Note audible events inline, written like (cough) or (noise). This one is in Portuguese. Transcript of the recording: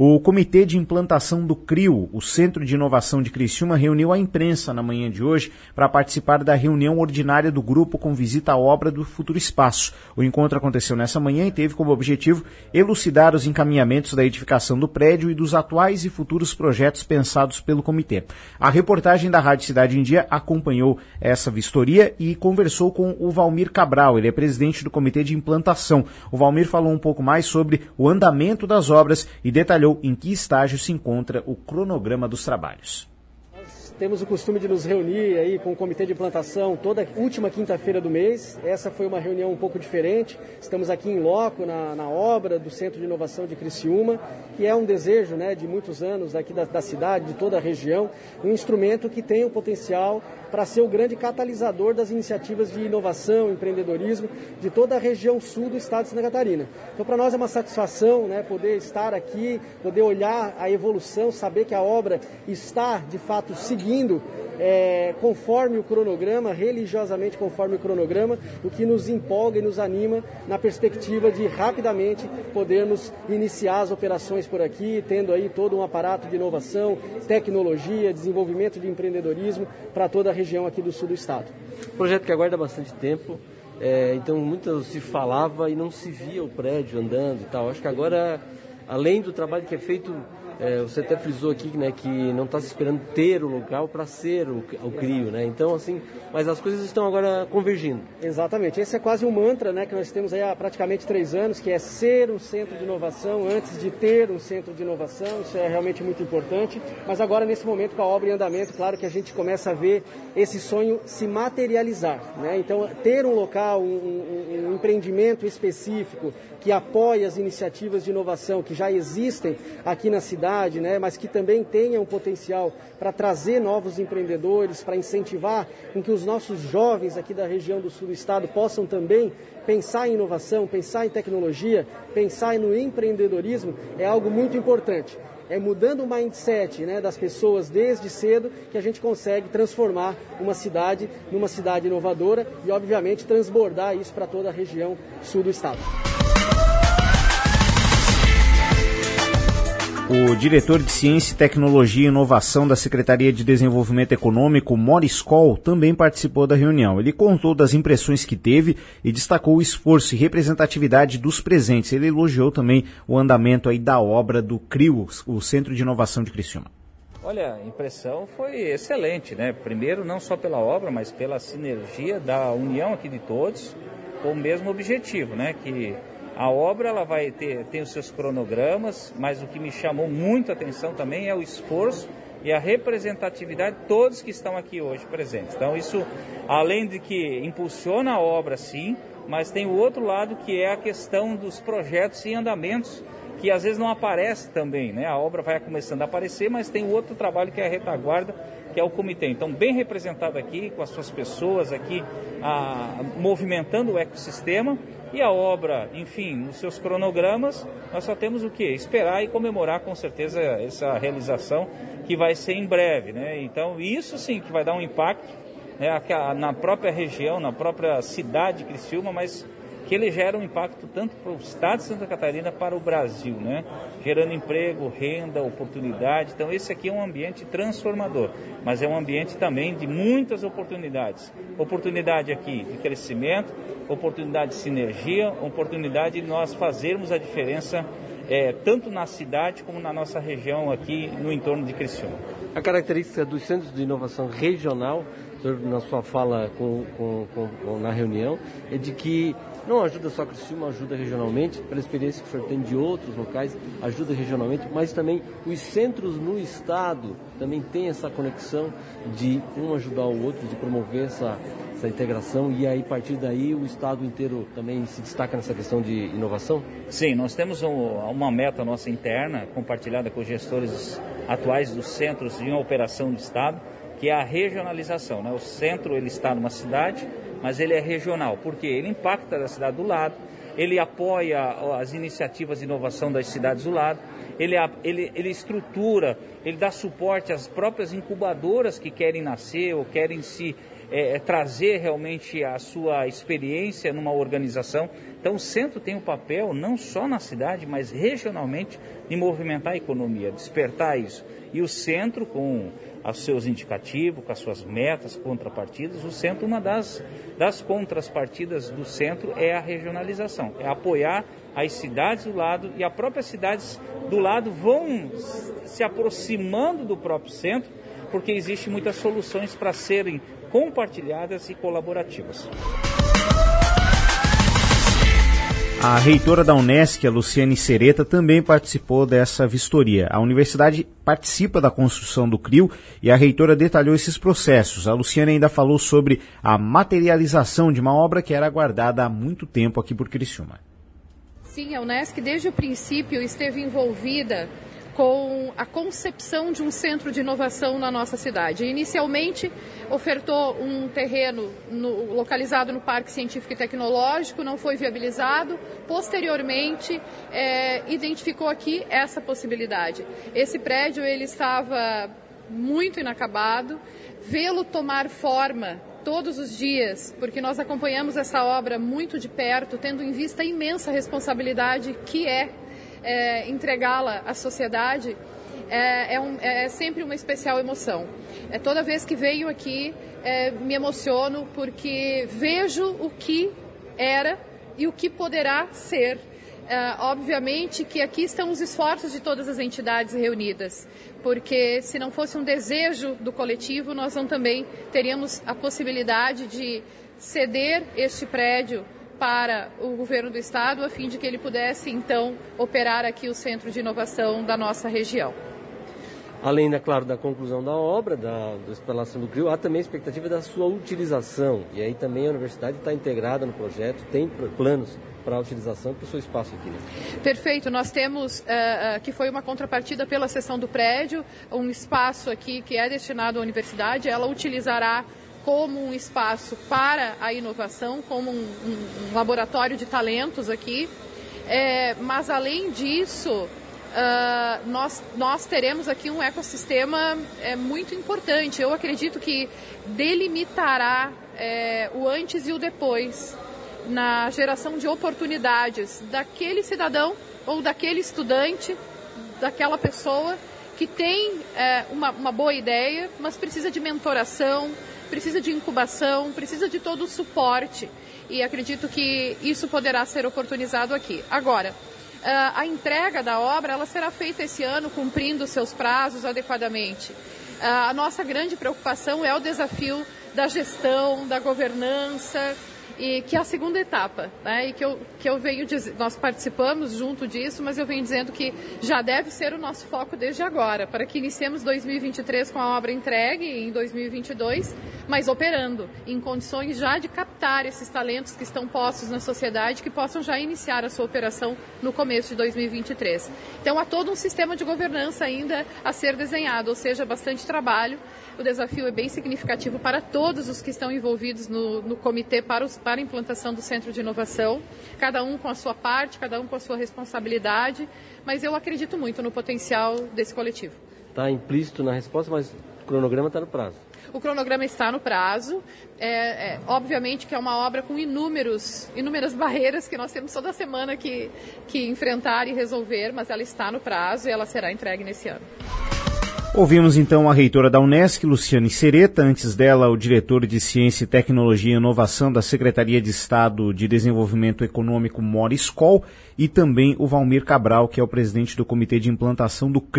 O Comitê de Implantação do CRIO, o Centro de Inovação de Criciúma, reuniu a imprensa na manhã de hoje para participar da reunião ordinária do grupo com visita à obra do Futuro Espaço. O encontro aconteceu nessa manhã e teve como objetivo elucidar os encaminhamentos da edificação do prédio e dos atuais e futuros projetos pensados pelo comitê. A reportagem da Rádio Cidade em Dia acompanhou essa vistoria e conversou com o Valmir Cabral, ele é presidente do Comitê de Implantação. O Valmir falou um pouco mais sobre o andamento das obras e detalhou em que estágio se encontra o cronograma dos trabalhos. Temos o costume de nos reunir aí com o comitê de implantação toda última quinta-feira do mês. Essa foi uma reunião um pouco diferente. Estamos aqui em loco na, na, obra do Centro de Inovação de Criciúma, que é um desejo né, de muitos anos aqui da, da cidade, de toda a região, um instrumento que tem o potencial para ser o grande catalisador das iniciativas de inovação, empreendedorismo de toda a região sul do estado de Santa Catarina. Então, para nós é uma satisfação né, poder estar aqui, poder olhar a evolução, saber que a obra está, de fato, seguindo é, conforme o cronograma, religiosamente conforme o cronograma, o que nos empolga e nos anima na perspectiva de rapidamente podermos iniciar as operações por aqui, tendo aí todo um aparato de inovação, tecnologia, desenvolvimento de empreendedorismo para toda a região aqui do sul do estado. Projeto que aguarda bastante tempo, é, então muito se falava e não se via o prédio andando e tal. Acho que agora, além do trabalho que é feito é, você até frisou aqui né, que não está se esperando ter o local para ser o, o CRIO, né? Então, assim, mas as coisas estão agora convergindo. Exatamente. Esse é quase um mantra né, que nós temos há praticamente três anos, que é ser um centro de inovação antes de ter um centro de inovação. Isso é realmente muito importante. Mas agora, nesse momento, com a obra em andamento, claro que a gente começa a ver esse sonho se materializar. Né? Então, ter um local, um, um, um empreendimento específico que apoie as iniciativas de inovação que já existem aqui na cidade né, mas que também tenha um potencial para trazer novos empreendedores, para incentivar com que os nossos jovens aqui da região do sul do estado possam também pensar em inovação, pensar em tecnologia, pensar no empreendedorismo, é algo muito importante. É mudando o mindset né, das pessoas desde cedo que a gente consegue transformar uma cidade numa cidade inovadora e, obviamente, transbordar isso para toda a região sul do estado. O diretor de Ciência, Tecnologia e Inovação da Secretaria de Desenvolvimento Econômico, Morris Cole, também participou da reunião. Ele contou das impressões que teve e destacou o esforço e representatividade dos presentes. Ele elogiou também o andamento aí da obra do CRIO, o Centro de Inovação de Criciúma. Olha, a impressão foi excelente, né? Primeiro, não só pela obra, mas pela sinergia da união aqui de todos, com o mesmo objetivo, né? Que a obra ela vai ter tem os seus cronogramas, mas o que me chamou muito a atenção também é o esforço e a representatividade de todos que estão aqui hoje presentes. Então isso, além de que impulsiona a obra sim, mas tem o outro lado que é a questão dos projetos e andamentos que às vezes não aparece também, né? A obra vai começando a aparecer, mas tem outro trabalho que é a retaguarda, que é o comitê. Então, bem representado aqui, com as suas pessoas aqui, a, movimentando o ecossistema e a obra, enfim, nos seus cronogramas, nós só temos o que? Esperar e comemorar com certeza essa realização que vai ser em breve. Né? Então, isso sim que vai dar um impacto né, na própria região, na própria cidade de Criciúma, mas que ele gera um impacto tanto para o estado de Santa Catarina para o Brasil, né? gerando emprego, renda, oportunidade. Então esse aqui é um ambiente transformador, mas é um ambiente também de muitas oportunidades. Oportunidade aqui de crescimento, oportunidade de sinergia, oportunidade de nós fazermos a diferença é, tanto na cidade como na nossa região aqui no entorno de Criciúma. A característica dos centros de inovação regional, na sua fala com, com, com, na reunião, é de que não ajuda só Criciúma, ajuda regionalmente, pela experiência que o senhor tem de outros locais, ajuda regionalmente, mas também os centros no estado também tem essa conexão de um ajudar o outro, de promover essa, essa integração e aí a partir daí o estado inteiro também se destaca nessa questão de inovação? Sim, nós temos um, uma meta nossa interna compartilhada com os gestores atuais dos centros de operação do estado, que é a regionalização. Né? O centro ele está numa cidade, mas ele é regional, porque ele impacta a cidade do lado, ele apoia as iniciativas de inovação das cidades do lado, ele, ele, ele estrutura, ele dá suporte às próprias incubadoras que querem nascer ou querem se é, é, trazer realmente a sua experiência numa organização. Então o centro tem um papel não só na cidade, mas regionalmente de movimentar a economia, despertar isso. E o centro com os seus indicativos, com as suas metas, contrapartidas, o centro, uma das, das contrapartidas do centro é a regionalização, é apoiar as cidades do lado e as próprias cidades do lado vão se aproximando do próprio centro, porque existem muitas soluções para serem compartilhadas e colaborativas. A reitora da Unesc, a Luciane Sereta, também participou dessa vistoria. A universidade participa da construção do CRIO e a reitora detalhou esses processos. A Luciane ainda falou sobre a materialização de uma obra que era aguardada há muito tempo aqui por Criciúma. Sim, a Unesc desde o princípio esteve envolvida com a concepção de um centro de inovação na nossa cidade. Inicialmente, ofertou um terreno no, localizado no Parque Científico e Tecnológico, não foi viabilizado. Posteriormente, é, identificou aqui essa possibilidade. Esse prédio ele estava muito inacabado. Vê-lo tomar forma todos os dias, porque nós acompanhamos essa obra muito de perto, tendo em vista a imensa responsabilidade que é é, entregá-la à sociedade é, é, um, é, sempre uma especial emoção. É, toda vez que venho aqui, é, me emociono porque vejo o que era e o que poderá ser. É, obviamente que aqui estão os esforços de todas as entidades reunidas, porque se não fosse um desejo do coletivo, nós não também teríamos a possibilidade de ceder este prédio para o governo do estado, a fim de que ele pudesse então operar aqui o centro de inovação da nossa região. Além, é claro, da conclusão da obra, da, da instalação do CRIO, há também a expectativa da sua utilização. E aí também a universidade está integrada no projeto, tem planos para a utilização para o seu espaço aqui. Né? Perfeito. Nós temos, uh, que foi uma contrapartida pela seção do prédio, um espaço aqui que é destinado à universidade. Ela utilizará como um espaço para a inovação, como um, um, um laboratório de talentos aqui. É, mas além disso, uh, nós, nós teremos aqui um ecossistema é, muito importante. Eu acredito que delimitará é, o antes e o depois na geração de oportunidades daquele cidadão ou daquele estudante, daquela pessoa que tem é, uma, uma boa ideia, mas precisa de mentoração, precisa de incubação, precisa de todo o suporte. E acredito que isso poderá ser oportunizado aqui. Agora, a entrega da obra ela será feita esse ano cumprindo seus prazos adequadamente. A nossa grande preocupação é o desafio da gestão, da governança, e que é a segunda etapa, né? E que eu, que eu venho dizer, nós participamos junto disso, mas eu venho dizendo que já deve ser o nosso foco desde agora, para que iniciemos 2023 com a obra entregue em 2022, mas operando em condições já de captar esses talentos que estão postos na sociedade, que possam já iniciar a sua operação no começo de 2023. Então há todo um sistema de governança ainda a ser desenhado, ou seja, bastante trabalho. O desafio é bem significativo para todos os que estão envolvidos no, no comitê para os para a implantação do centro de inovação, cada um com a sua parte, cada um com a sua responsabilidade, mas eu acredito muito no potencial desse coletivo. Está implícito na resposta, mas o cronograma está no prazo. O cronograma está no prazo. É, é, obviamente que é uma obra com inúmeros, inúmeras (laughs) barreiras que nós temos toda semana que, que enfrentar e resolver, mas ela está no prazo e ela será entregue nesse ano. Ouvimos então a reitora da Unesc, Luciane Sereta, antes dela o diretor de Ciência, Tecnologia e Inovação da Secretaria de Estado de Desenvolvimento Econômico, Moris Coll, e também o Valmir Cabral, que é o presidente do Comitê de Implantação do CRI.